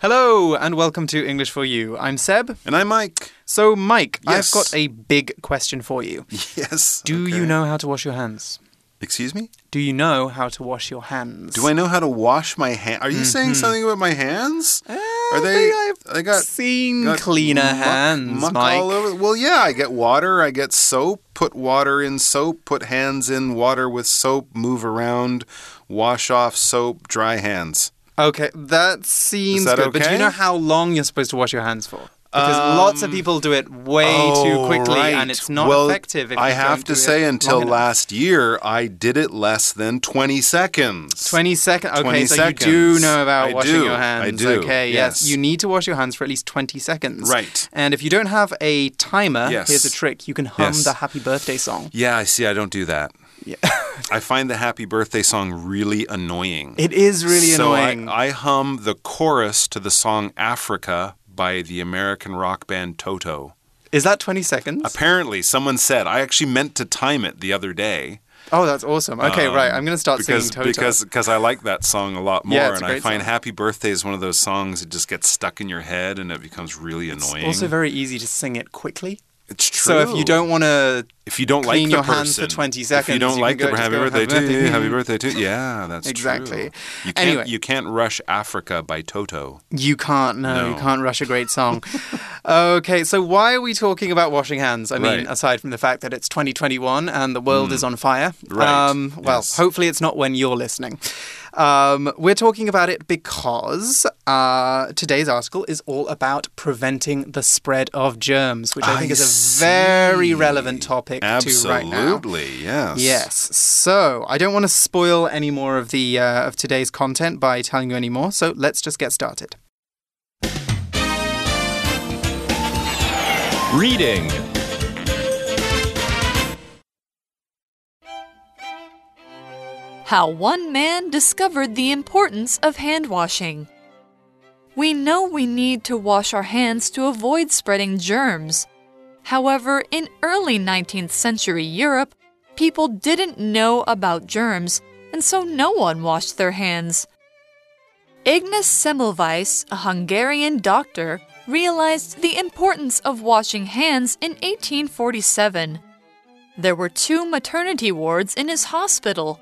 Hello and welcome to English for You. I'm Seb. And I'm Mike. So, Mike, Yes. I've got a big question for you. Yes. Do you okay. know how to wash your hands? Excuse me? Do you know how to wash your hands? Do I know how to wash my hands? Are you saying something about my hands? Uh, Are I they? think I've I got seen got cleaner muck- hands, muck Mike. all over. Well, yeah, I get water. I get soap. Put water in soap. Put hands in water with soap. Move around. Wash off soap. Dry hands. Okay, that seems that good. But do you know how long you're supposed to wash your hands for? Because Um, lots of people do it way too Oh, quickly, right. and it's not well, effective. If I have to say, until last year, I did it less than 20 seconds. 20 seconds. Okay, 20 so seconds. you do know about I washing do. your I hands. do, Okay, yes. yes. You need to wash your hands for at least 20 seconds. Right. And if you don't have a timer, Yes. here's a trick. You can hum Yes. the happy birthday song. Yeah, I see. I don't do that. Yeah. I find the happy birthday song really annoying. it is really so annoying. I, I hum the chorus to the song Africa by the American rock band Toto. is that 20 seconds? Apparently, someone said, I actually meant to time it the other day. oh, that's awesome. Okay, um, right. I'm going to start because, singing Toto. Because because I like that song a lot more. Yeah, it's and I find song. Happy Birthday is one of those songs that just gets stuck in your head and it becomes really annoying. also very easy to sing it quickly. It's true. So if you don't want to if you don't clean like your the hands for person, 20 if you don't you like can the go- happy birthday "Happy to birthday." you, happy birthday to you. Yeah, that's Exactly. true. You can't Anyway. you can't rush Africa by Toto. You can't, no, you can't rush a great song. okay, so why are we talking about washing hands? I mean, Right. aside from the fact that it's 2021 and the world is on fire. Right, Um, well, yes. hopefully it's not when you're listening. Um, we're talking about it because uh, today's article is all about preventing the spread of germs, which I, I think is a very relevant topic Absolutely, to right now. yes. Yes. So I don't want to spoil any more of the uh, of today's content by telling you any more. So let's just get started. Reading. How one man discovered the importance of hand washing. We know we need to wash our hands to avoid spreading germs. However, in early 19th century Europe, people didn't know about germs, and so no one washed their hands. Ignaz Semmelweis, a Hungarian doctor, realized the importance of washing hands in 1847. There were two maternity wards in his hospital.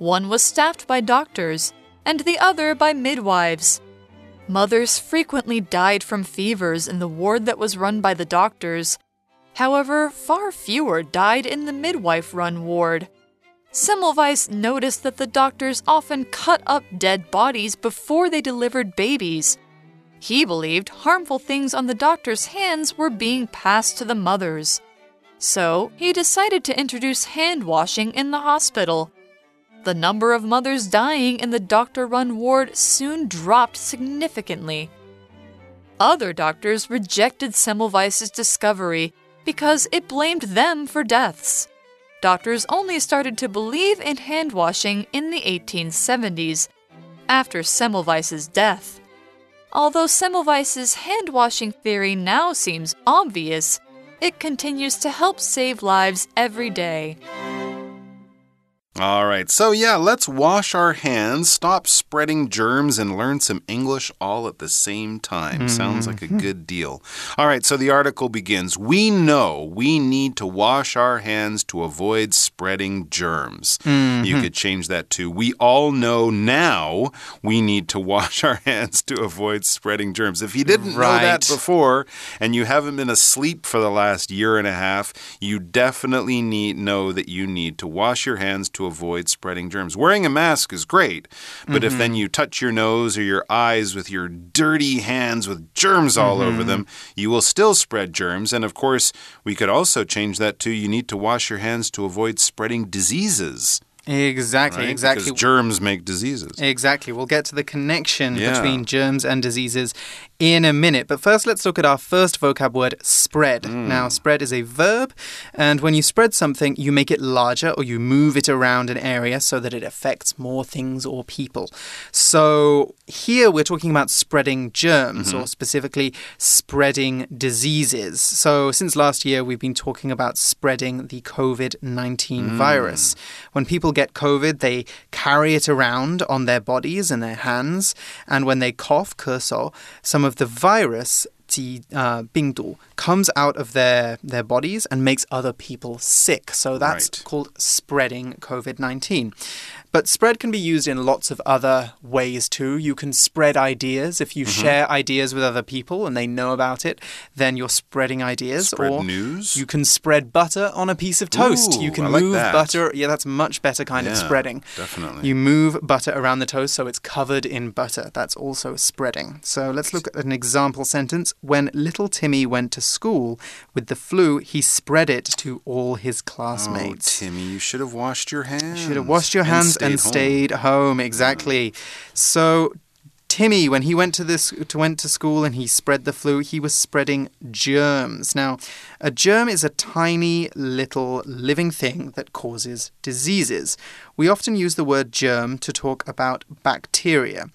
One was staffed by doctors, and the other by midwives. Mothers frequently died from fevers in the ward that was run by the doctors. However, far fewer died in the midwife run ward. Semmelweis noticed that the doctors often cut up dead bodies before they delivered babies. He believed harmful things on the doctor's hands were being passed to the mothers. So, he decided to introduce hand washing in the hospital. The number of mothers dying in the doctor run ward soon dropped significantly. Other doctors rejected Semmelweis's discovery because it blamed them for deaths. Doctors only started to believe in hand washing in the 1870s, after Semmelweis's death. Although Semmelweis's hand washing theory now seems obvious, it continues to help save lives every day. All right. So, yeah, let's wash our hands, stop spreading germs, and learn some English all at the same time. Sounds like a mm-hmm. good deal. All right. So, the article begins We know we need to wash our hands to avoid spreading germs. You mm-hmm. could change that to We all know now we need to wash our hands to avoid spreading germs. If you didn't know that before and you haven't been asleep for the last year and a half, you definitely need know that you need to wash your hands to avoid spreading germs. Wearing a mask is great, but if mm-hmm. then you touch your nose or your eyes with your dirty hands with germs all over mm-hmm. them, you will still spread germs. And of course, we could also change that to you need to wash your hands to avoid spreading diseases. Exactly, Right? exactly. Because germs make diseases. Exactly. We'll get to the connection Yeah. between germs and diseases in a minute. But first, let's look at our first vocab word, spread. Mm. Now, spread is a verb, and when you spread something, you make it larger or you move it around an area so that it affects more things or people. So, here we're talking about spreading germs, mm-hmm. or specifically spreading diseases. So, since last year, we've been talking about spreading the COVID 19 mm. virus. When people get COVID, they carry it around on their bodies and their hands, and when they cough, 咳嗽, some of the virus T uh, comes out of their their bodies and makes other people sick. So that's right. called spreading COVID nineteen. But spread can be used in lots of other ways too. You can spread ideas if you mm -hmm. share ideas with other people and they know about it. Then you're spreading ideas. Spread or news. You can spread butter on a piece of toast. Ooh, you can move that. butter. Yeah, that's much better kind yeah, of spreading. Definitely. You move butter around the toast so it's covered in butter. That's also spreading. So let's look at an example sentence. When little Timmy went to school with the flu, he spread it to all his Oh, classmates. Timmy, you should have washed your hands. You Should have washed your hands and, home. stayed home. Exactly. So Timmy, when he went to this to went to school and he spread the flu, he was spreading germs. Now, a germ is a tiny little living thing that causes diseases. We often use the word germ to talk about bacteria.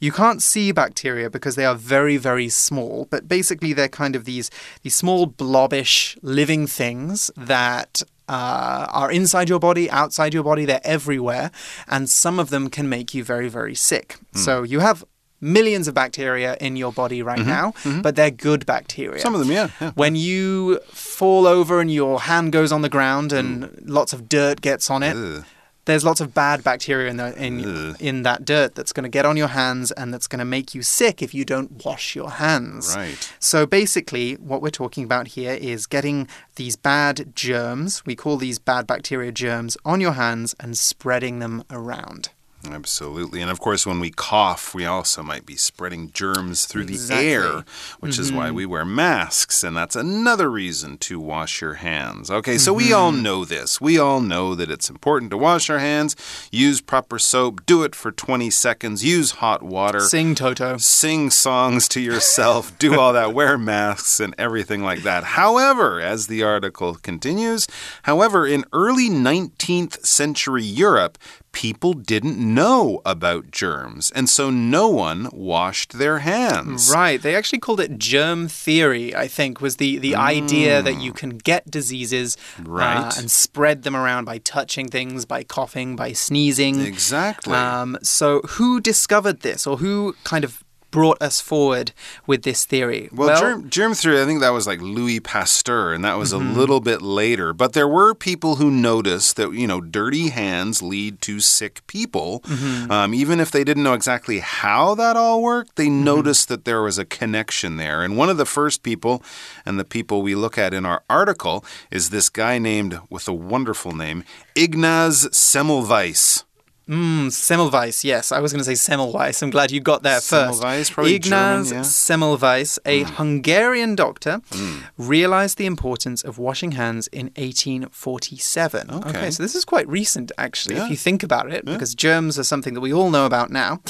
You can't see bacteria because they are very, very small, but basically they're kind of these these small blobbish living things that uh, are inside your body, outside your body, they're everywhere, and some of them can make you very, very sick. So you have millions of bacteria in your body right mm-hmm. now, mm-hmm. but they're good bacteria. Some of them, yeah. yeah. When you fall over and your hand goes on the ground and lots of dirt gets on it, Ugh. there's lots of bad bacteria in the, in Ugh. in that dirt that's going to get on your hands and that's going to make you sick if you don't wash your hands. Right. So basically, what we're talking about here is getting these bad germs, we call these bad bacteria germs, on your hands and spreading them around. Absolutely. And of course, when we cough, we also might be spreading germs through Exactly. the air, which is why mm-hmm. we wear masks. And that's another reason to wash your hands. Okay, so we all mm-hmm. know this. We all know that it's important to wash our hands, use proper soap, do it for 20 seconds, use hot water. Sing Toto. Sing songs to yourself, do all that, wear masks and everything like that. However, as the article continues, however, in early 19th century Europe, people didn't know about germs, and so no one washed their hands. Right. They actually called it germ theory, I think, was the, the idea that you can get diseases uh, and spread them around by touching things, by coughing, by sneezing. Exactly. Um, so, who discovered this or who kind of brought us forward with this theory? Well, germ, germ theory, I think that was like Louis Pasteur, and that was a mm-hmm. little bit later. But there were people who noticed that, you know, dirty hands lead to sick people. Mm-hmm. Um, even if they didn't know exactly how that all worked, they mm-hmm. noticed that there was a connection there. And one of the first people, and the people we look at in our article, is this guy named, with a wonderful name, Ignaz Semmelweis. Mm, Semmelweis, yes. I was going to say Semmelweis. I'm glad you got there first. Semmelweis, probably Ignaz German, yeah. Semmelweis, a Hungarian doctor, Hmm. realized the importance of washing hands in 1847. Okay. so this is quite recent, actually, Yeah. if you think about it, because germs are something that we all know about now.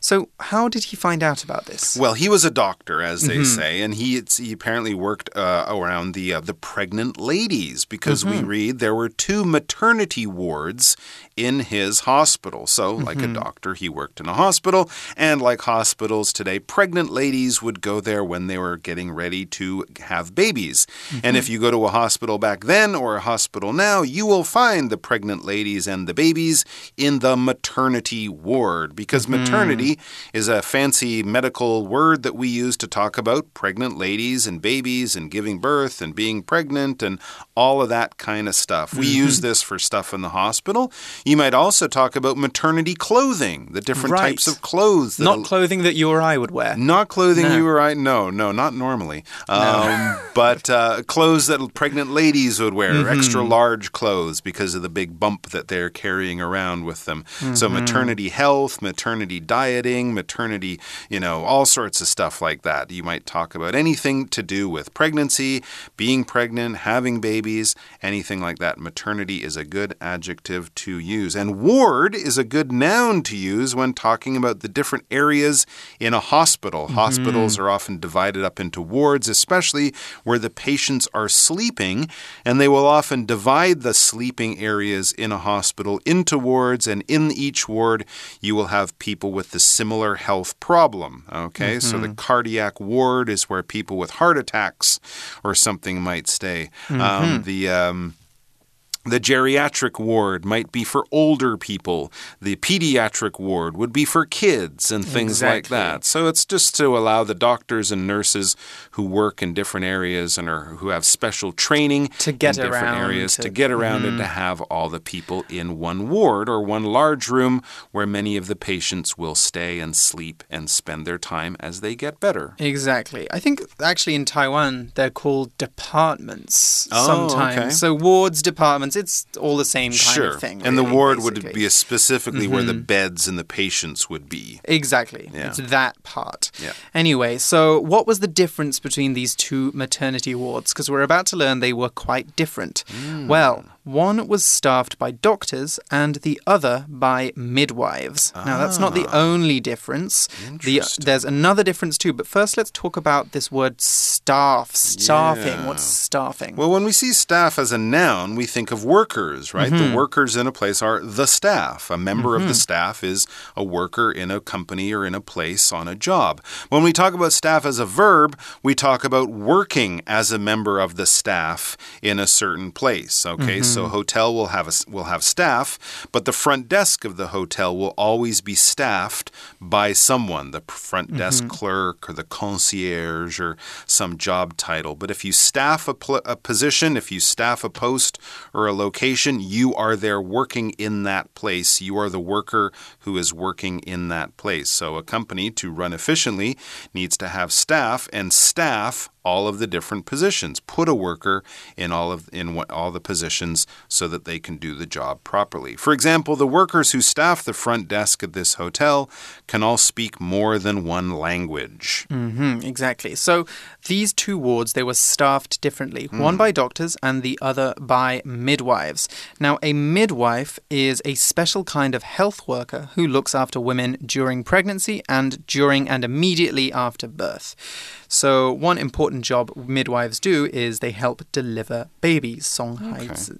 So, how did he find out about this? Well, he was a doctor, as they say, and he, it's, he apparently worked uh, around the uh, the pregnant ladies because we read there were two maternity wards in his hospital. So, like a mm-hmm. doctor, he worked in a hospital, and like hospitals today, pregnant ladies would go there when they were getting ready to have babies. And mm-hmm. if you go to a hospital back then or a hospital now, you will find the pregnant ladies and the babies in the maternity ward because mm-hmm. maternity is a fancy medical word that we use to talk about pregnant ladies and babies and giving birth and being pregnant and all of that kind of stuff. We use this for stuff in the hospital. You might also talk about maternity clothing, the different Right. types of clothes that Not clothing that you or I would wear. not clothing No. you or I. No, no, not normally. Um, but uh, clothes that pregnant ladies would wear, Mm-hmm. extra large clothes because of the big bump that they're carrying around with them. Mm-hmm. So maternity health, maternity dieting, maternity, you know, all sorts of stuff like that. You might talk about anything to do with pregnancy, being pregnant, having babies, anything like that. Maternity is a good adjective to use. And ward is a good noun to use when talking about the different areas in a hospital. Mm-hmm. Hospitals are often divided up into wards, especially where the patients are sleeping, and they will often divide the sleeping areas in a hospital into wards, and in each ward, you will have people with the similar health problem. Okay, so the cardiac ward is where people with heart attacks or something might stay. Um, the um, the geriatric ward might be for older people. The pediatric ward would be for kids and things like that. So it's just to allow the doctors and nurses who work in different areas and are, who have special training To get in different around areas to, to- get around and to mm-hmm. have all the people in one ward or one large room where many of the patients will stay and sleep and spend their time as they get better. Exactly. I think actually in Taiwan they're called departments Oh, sometimes. okay. So wards, departments, it's all the same kind Sure. of thing. and the really, ward would basically. be a specifically where the beds and the patients would be. Exactly. Yeah. It's that part. Yeah. Anyway, so what was the difference between these two maternity wards? Because we're about to learn they were quite different. Hmm. Well, one was staffed by doctors and the other by midwives. Now, that's not the only difference. The, Ah. There's another difference too. But first, let's talk about this word staff. Staffing. Yeah. What's staffing? Well, when we see staff as a noun, we think of workers, right? Mm-hmm. The workers in a place are the staff. A member of the staff is a worker in a company or in a place on a job. When we talk about staff as a verb, we talk about working as a member of the staff in a certain place. Okay, so Mm-hmm. hotel will have a, will have staff, but the front desk of the hotel will always be staffed by someone, the front desk Mm-hmm. clerk or the concierge or some job title. But if you staff a, a position, if you staff a post or a location, you are there working in that place. You are the worker who is working in that place. So a company to run efficiently needs to have staff and staff all of the different positions. Put a worker in all of in what, all the positions so that they can do the job properly. For example, the workers who staff the front desk at this hotel can all speak more than one language. hmm exactly. So these two wards they were staffed differently. Hmm. One by doctors and the other by midwives. Now, a midwife is a special kind of health worker who looks after women during pregnancy and during and immediately after birth. So one important job midwives do is they help deliver babies. 送孩子.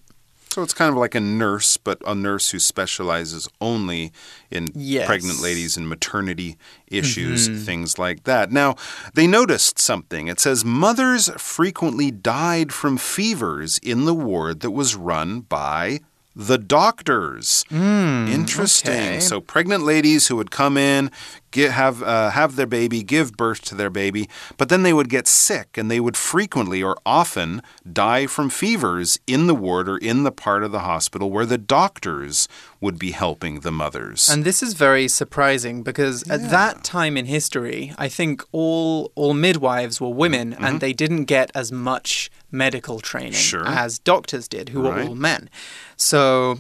So it's kind of like a nurse, but a nurse who specializes only in Yes. pregnant ladies and maternity issues, things like that. Now, they noticed something. It says mothers frequently died from fevers in the ward that was run by the doctors. Interesting. okay. So pregnant ladies who would come in, get, have uh, have their baby, give birth to their baby, but then they would get sick, and they would frequently or often die from fevers in the ward or in the part of the hospital where the doctors would be helping the mothers. And this is very surprising because at that time in history, I think all all midwives were women and they didn't get as much medical training Mm-hmm. Sure. as doctors did, who were all men. So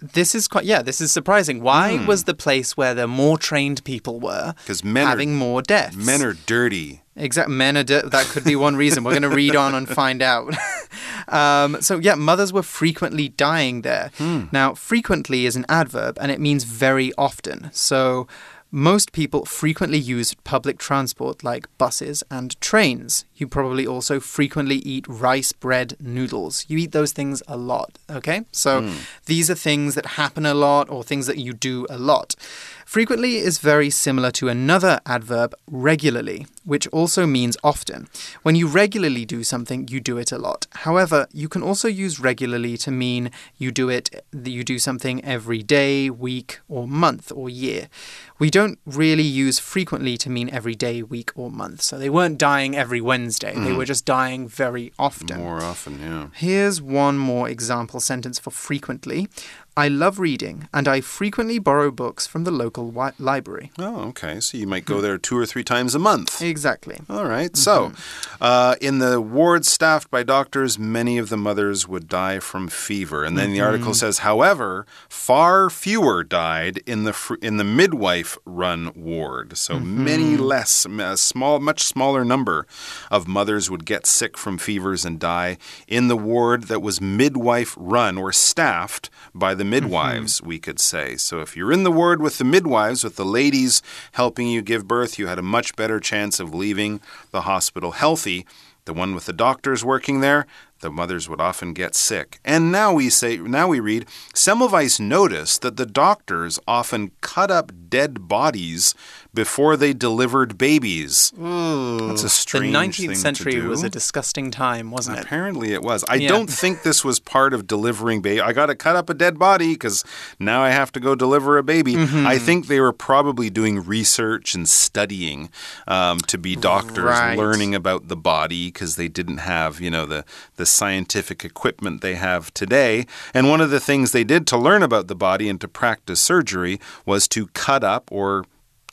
this is quite yeah, this is surprising. Why was the place where the more trained people were 'Cause Hmm. men are- having more deaths? Men are dirty. Exact. Men are. di- that could be one reason. We're going to read on and find out. um, so, yeah, mothers were frequently dying there. Now, frequently is an adverb and it means very often. So, most people frequently use public transport like buses and trains. You probably also frequently eat rice, bread, noodles. You eat those things a lot, okay? So hmm. these are things that happen a lot or things that you do a lot. Frequently is very similar to another adverb, regularly, which also means often. When you regularly do something, you do it a lot. However, you can also use regularly to mean you do it you do something every day, week, or month or year. We don't really use frequently to mean every day, week, or month. So they weren't dying every Wednesday. They mm. were just dying very often. More often, yeah. Here's one more example sentence for frequently. I love reading, and I frequently borrow books from the local library. Oh, okay. So you might go hmm. there two or three times a month. Exactly. All right. Mm-hmm. So, uh, in the ward staffed by doctors, many of the mothers would die from fever. And then the mm-hmm. article says, however, far fewer died in the fr- in the midwife-run ward. So many mm-hmm. less, a small, much smaller number of mothers would get sick from fevers and die in the ward that was midwife-run or staffed by the midwives, mm-hmm. we could say. So if you're in the ward with the midwives, with the ladies helping you give birth, you had a much better chance of leaving the hospital healthy. The one with the doctors working there, the mothers would often get sick. And now we say now we read Semmelweis noticed that the doctors often cut up dead bodies before they delivered babies. That's a The strange 19th thing to century do. was a disgusting time, wasn't it? Apparently it was. I Yeah. don't think this was part of delivering baby. I got to cut up a dead body because now I have to go deliver a baby. Mm-hmm. I think they were probably doing research and studying um, to be doctors, Right. learning about the body because they didn't have, you know, the the scientific equipment they have today. And one of the things they did to learn about the body and to practice surgery was to cut up or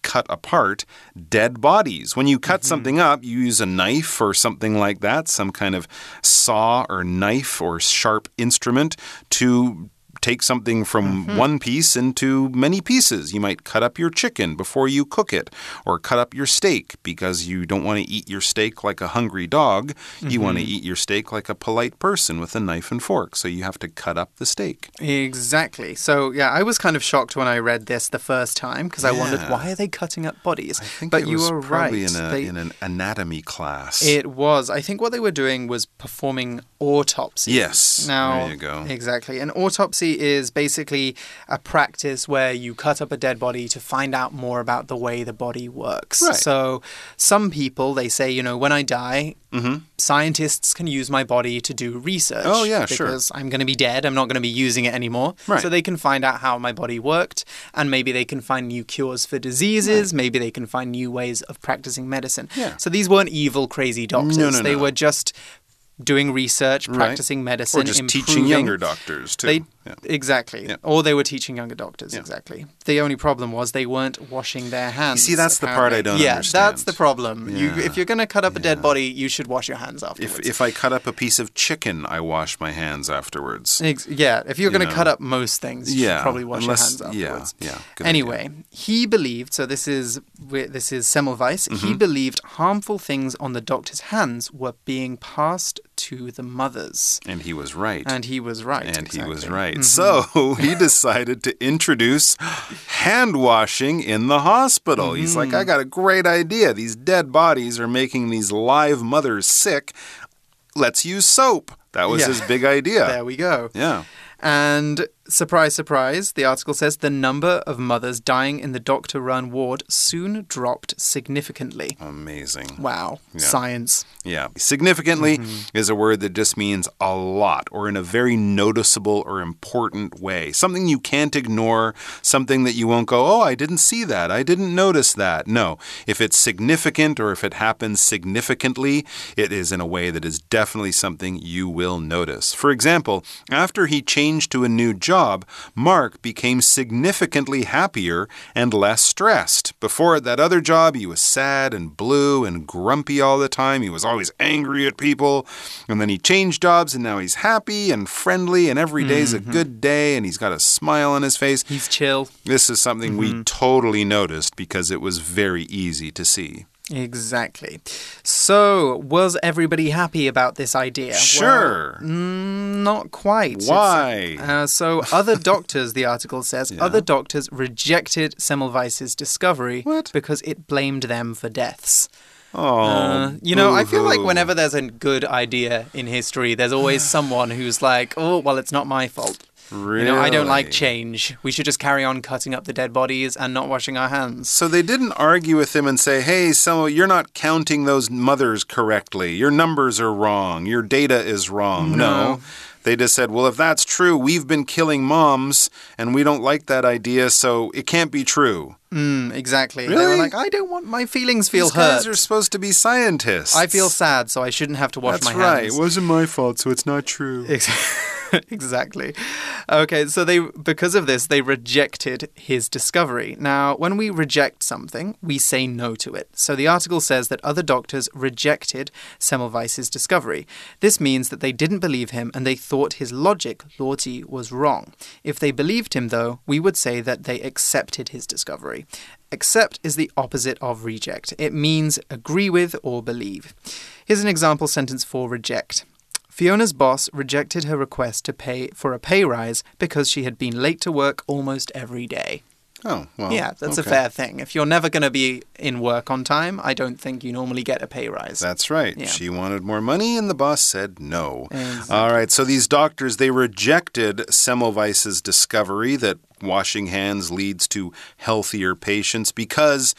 cut apart dead bodies. When you cut Mm-hmm. something up, you use a knife or something like that, some kind of saw or knife or sharp instrument to take something from Mm-hmm. one piece into many pieces. You might cut up your chicken before you cook it, or cut up your steak because you don't want to eat your steak like a hungry dog. You want Mm-hmm. to eat your steak like a polite person with a knife and fork. So you have to cut up the steak. Exactly. So, yeah, I was kind of shocked when I read this the first time because I wondered why are they cutting up bodies? But you probably right. in, a, They- in an anatomy class. It was. I think what they were doing was performing autopsies. Yes. Now, There you go. Exactly. An autopsy is basically a practice where you cut up a dead body to find out more about the way the body works. Right. So, some people they say, you know, when I die, Mm-hmm. scientists can use my body to do research. Oh, yeah, sure. Because I'm going to be dead. I'm not going to be using it anymore. Right. So they can find out how my body worked, and maybe they can find new cures for diseases. Maybe they can find new ways of practicing medicine. Yeah. So these weren't evil, crazy doctors. No, no, they no. were just doing research, Right. practicing medicine, or just teaching younger doctors too. They Yeah. exactly, Yeah. or they were teaching younger doctors. Exactly. The only problem was they weren't washing their hands. see, that's the part I don't yeah, understand. that's the problem. You, if you're going to cut up a dead body, you should wash your hands afterwards. If if I cut up a piece of chicken, I wash my hands afterwards. Ex- yeah, if you're You going to cut up most things, you Yeah, should probably wash unless- your hands yeah, afterwards. yeah, good Anyway, he believed. So this is this is Semmelweis. Mm-hmm. He believed harmful things on the doctor's hands were being passed to the mothers, And he was right. and he was right. And he was exactly. Mm-hmm. right. So he decided to introduce hand washing in the hospital. He's like, Mm-hmm. I got a great idea. These dead bodies are making these live mothers sick. Let's use soap. That was Yeah. his big idea. There we go. yeah. And surprise, surprise, the article says the number of mothers dying in the doctor run ward soon dropped significantly. Amazing. Wow, Yeah. science. Yeah. Significantly Mm-hmm. is a word that just means a lot or in a very noticeable or important way. Something you can't ignore, something that you won't go, oh, I didn't see that. I didn't notice that. No. If it's significant or if it happens significantly, it is in a way that is definitely something you will notice. For example, after he changed to a new job, Mark became significantly happier and less stressed. Before at that other job, he was sad and blue and grumpy all the time. He was always angry at people. And then he changed jobs and now he's happy and friendly and every day's a mm-hmm. good day and he's got a smile on his face. He's chill. This is something we mm-hmm. totally noticed because it was very easy to see. Exactly. So, was everybody happy about this idea? Sure. Well, mm, not quite. Why? Uh, so, other doctors, the article says, other doctors rejected Semmelweis's discovery What? because it blamed them for deaths. Oh, Uh, you know, I feel like whenever there's a good idea in history, there's always someone who's like, oh, well, it's not my fault. You know, I don't like change. We should just carry on cutting up the dead bodies and not washing our hands. So they didn't argue with him and say, hey, so you're not counting those mothers correctly. Your numbers are wrong. Your data is wrong. No. They just said, well, if that's true, we've been killing moms and we don't like that idea, so it can't be true. Mm, exactly. They were Really? like, I don't want my feelings feel These guys hurt. are supposed to be scientists. I feel sad, so I shouldn't have to wash That's my right. hands. It wasn't my fault, so it's not true. Ex- exactly. Okay, so they because of this they rejected his discovery. Now, when we reject something, we say no to it. So the article says that other doctors rejected Semmelweis's discovery. This means that they didn't believe him and they thought his logic, Lorty, was wrong. If they believed him though, we would say that they accepted his discovery. Accept is the opposite of reject. It means agree with or believe. Here's an example sentence for reject. Fiona's boss rejected her request to pay for a pay rise because she had been late to work almost every day. Oh, well. yeah, that's a fair thing. If you're never going to be in work on time, I don't think you normally get a pay rise. That's right. Yeah. She wanted more money, and the boss said no. Exactly. All right. So these doctors they rejected Semmelweis's discovery that washing hands leads to healthier patients because.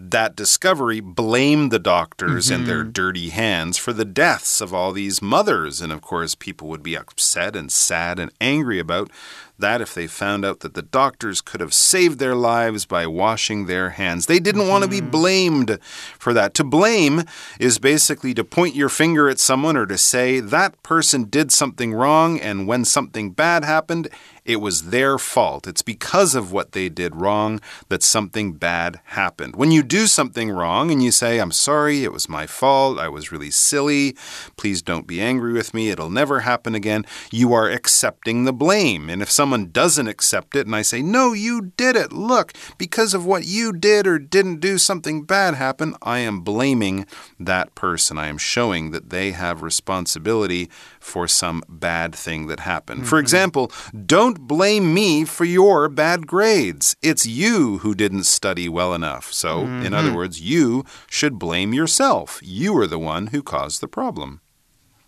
That discovery blamed the doctors and their mm-hmm. dirty hands for the deaths of all these mothers. And of course, people would be upset and sad and angry about that if they found out that the doctors could have saved their lives by washing their hands. They didn't want to be mm-hmm. blamed for that. To blame is basically to point your finger at someone or to say that person did something wrong, and when something bad happened, it was their fault. It's because of what they did wrong that something bad happened. When you do something wrong and you say, I'm sorry, it was my fault, I was really silly, please don't be angry with me, it'll never happen again, you are accepting the blame. And if someone doesn't accept it and I say, No, you did it, look, because of what you did or didn't do, something bad happened, I am blaming that person. I am showing that they have responsibility for some bad thing that happened. For mm-hmm. example, don't blame me for your bad grades. It's you who didn't study well enough. So, in other mm-hmm. words, you should blame yourself. You are the one who caused the problem.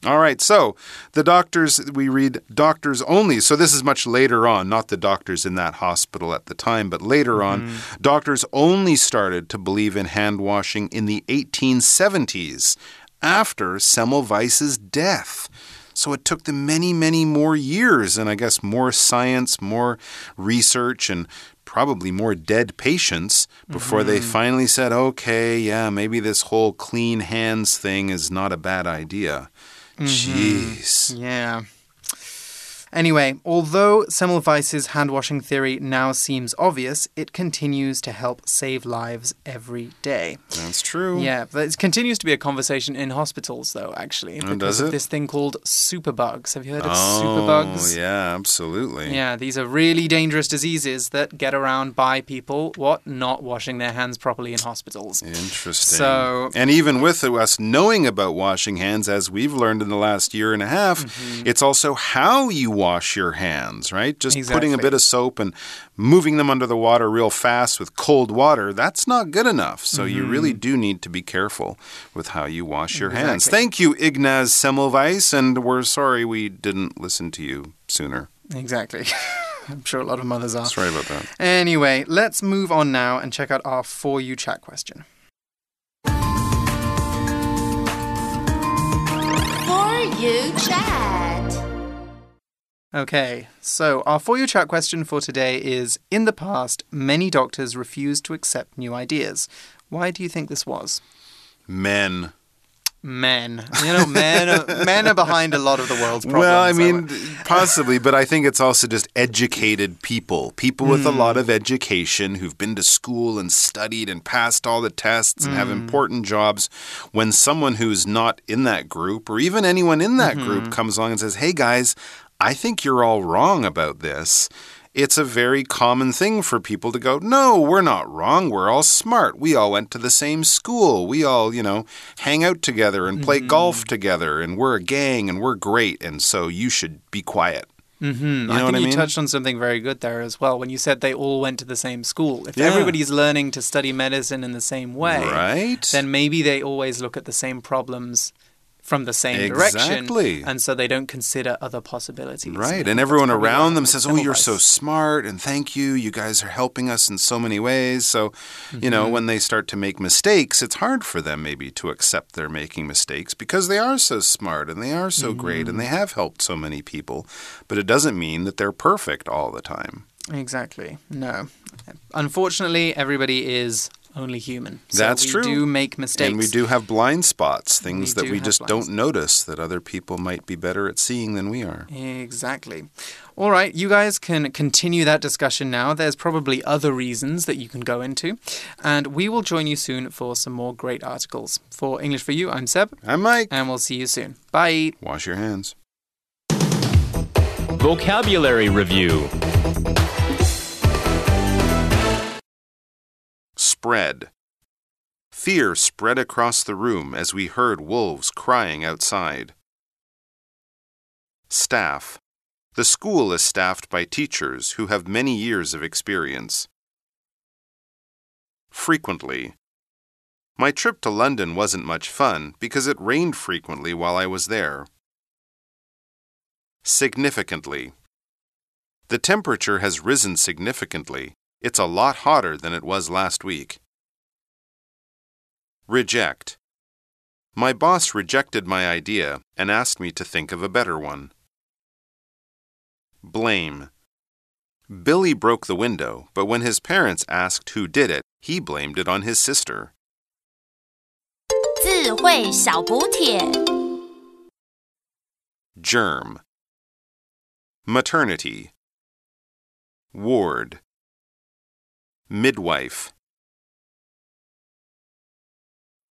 All right, so the doctors, we read doctors only. So this is much later on, not the doctors in that hospital at the time, but later on, mm-hmm. doctors only started to believe in hand washing in the 1870s after Semmelweis's death. So it took them many, many more years, and I guess more science, more research, and probably more dead patients before they mm-hmm. finally said, okay, yeah, maybe this whole clean hands thing is not a bad idea. Mm-hmm. Jeez. Yeah. Anyway, although Semmelweis's hand washing theory now seems obvious, it continues to help save lives every day. That's true. Yeah, but it continues to be a conversation in hospitals, though, actually. Oh, because does of it? this thing called superbugs. Have you heard of Oh, superbugs? yeah, absolutely. Yeah, these are really dangerous diseases that get around by people, what, not washing their hands properly in hospitals. Interesting. So- and even with us knowing about washing hands, as we've learned in the last year and a half, Mm-hmm. it's also how you wash your hands, right? Just putting a bit of soap and moving them under the water real fast with cold water, that's not good enough. So you really do need to be careful with how you wash your hands. Mm-hmm. Thank you, Ignaz Semmelweis, and we're sorry we didn't listen to you sooner. Exactly. I'm sure a lot of mothers are. Sorry about that. Anyway, let's move on now and check out our For You chat question. For you chat. Okay, so our For You chat question for today is In the past, many doctors refused to accept new ideas. Why do you think this was? Men. Men. You know, men are, men are behind a lot of the world's problems. Well, I mean, possibly, but I think it's also just educated people, people with a Hmm. lot of education who've been to school and studied and passed all the tests and have Hmm. important jobs. When someone who's not in that group, or even anyone in that Mm-hmm. group, comes along and says, Hey guys, I think you're all wrong about this. It's a very common thing for people to go, No, we're not wrong. We're all smart. We all went to the same school. We all, you know, hang out together and play Mm-hmm. golf together, and we're a gang and we're great. And so you should be quiet. Mm -hmm. You know I what think I you touched on something very good there as well when you said they all went to the same school. If Yeah. everybody's learning to study medicine in the same way, Right? then maybe they always look at the same problems from the same direction. And so they don't consider other possibilities. Right. And everyone around them says, Oh, you're so smart and thank you. You guys are helping us in so many ways. So, you know, Mm-hmm. when they start to make mistakes, it's hard for them maybe to accept they're making mistakes because they are so smart and they are so great and they Mm-hmm. have helped so many people. But it doesn't mean that they're perfect all the time. Exactly. No. Unfortunately, everybody is only human. So That's we true. do make mistakes. And we do have blind spots, things We that we just don't spots. notice that other people might be better at seeing than we are. Exactly. All right, you guys can continue that discussion now. There's probably other reasons that you can go into. And we will join you soon for some more great articles. For English for You, I'm Seb, I'm Mike. and we'll see you soon. Bye. Wash your hands. Vocabulary Review Spread. Fear spread across the room as we heard wolves crying outside. Staff. The school is staffed by teachers who have many years of experience. Frequently. My trip to London wasn't much fun because it rained frequently while I was there. Significantly. The temperature has risen significantly. It's a lot hotter than it was last week. Reject. My boss rejected my idea and asked me to think of a better one. Blame. Billy broke the window, but when his parents asked who did it, he blamed it on his sister. 智慧小补帖。 Germ. Maternity. Ward. Midwife.